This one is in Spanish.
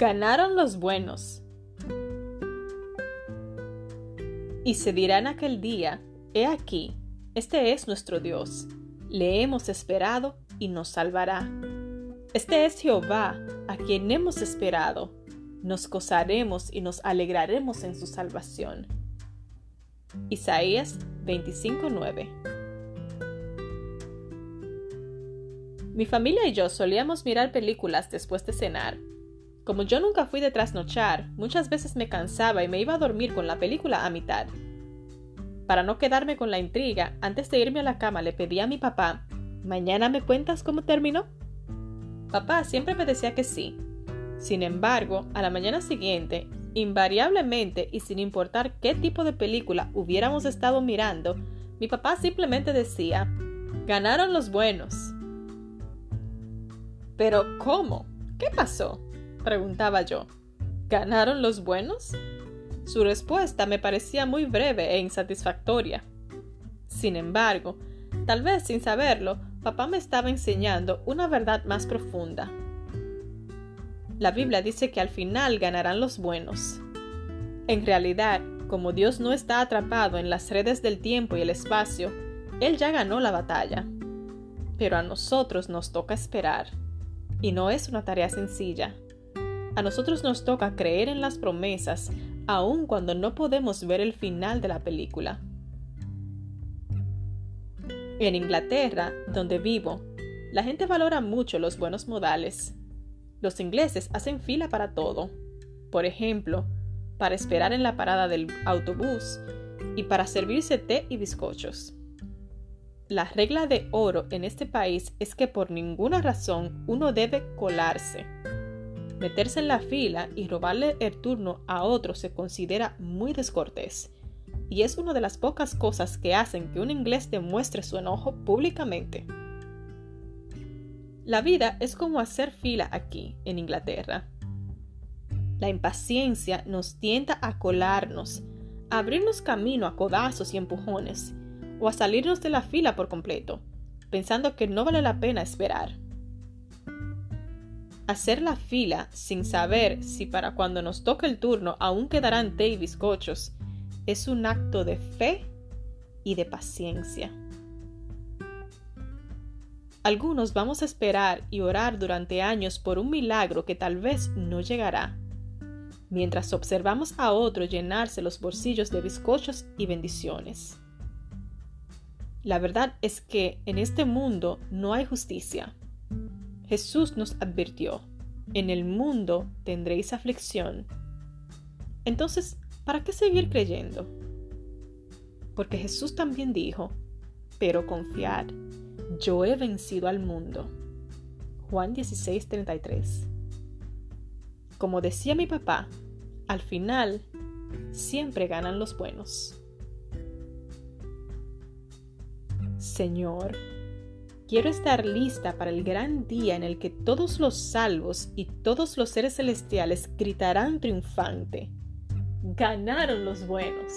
Ganaron los buenos. Y se dirá en aquel día, He aquí, este es nuestro Dios, le hemos esperado y nos salvará. Este es Jehová, a quien hemos esperado, nos gozaremos y nos alegraremos en su salvación. Isaías 25:9 Mi familia y yo solíamos mirar películas después de cenar. Como yo nunca fui de trasnochar, muchas veces me cansaba y me iba a dormir con la película a mitad. Para no quedarme con la intriga, antes de irme a la cama le pedí a mi papá, ¿mañana me cuentas cómo terminó? Papá siempre me decía que sí. Sin embargo, a la mañana siguiente, invariablemente y sin importar qué tipo de película hubiéramos estado mirando, mi papá simplemente decía, ganaron los buenos. Pero ¿cómo? ¿Qué pasó? Preguntaba yo. ¿Ganaron los buenos? Su respuesta me parecía muy breve e insatisfactoria. Sin embargo, tal vez sin saberlo, papá me estaba enseñando una verdad más profunda. La Biblia dice que al final ganarán los buenos. En realidad, como Dios no está atrapado en las redes del tiempo y el espacio, Él ya ganó la batalla. Pero a nosotros nos toca esperar y no es una tarea sencilla. A nosotros nos toca creer en las promesas aun cuando no podemos ver el final de la película. En Inglaterra, donde vivo, la gente valora mucho los buenos modales. Los ingleses hacen fila para todo. Por ejemplo, para esperar en la parada del autobús y para servirse té y bizcochos. La regla de oro en este país es que por ninguna razón uno debe colarse. Meterse en la fila y robarle el turno a otro se considera muy descortés, y es una de las pocas cosas que hacen que un inglés demuestre su enojo públicamente. La vida es como hacer fila aquí, en Inglaterra. La impaciencia nos tienta a colarnos, a abrirnos camino a codazos y empujones, o a salirnos de la fila por completo, pensando que no vale la pena esperar. Hacer la fila sin saber si para cuando nos toque el turno aún quedarán té y bizcochos es un acto de fe y de paciencia. Algunos vamos a esperar y orar durante años por un milagro que tal vez no llegará, mientras observamos a otro llenarse los bolsillos de bizcochos y bendiciones. La verdad es que en este mundo no hay justicia. Jesús nos advirtió, en el mundo tendréis aflicción. Entonces, ¿para qué seguir creyendo? Porque Jesús también dijo, pero confiad, yo he vencido al mundo. Juan 16:33. Como decía mi papá, al final siempre ganan los buenos. Señor, quiero estar lista para el gran día en el que todos los salvos y todos los seres celestiales gritarán triunfante. Ganaron los buenos.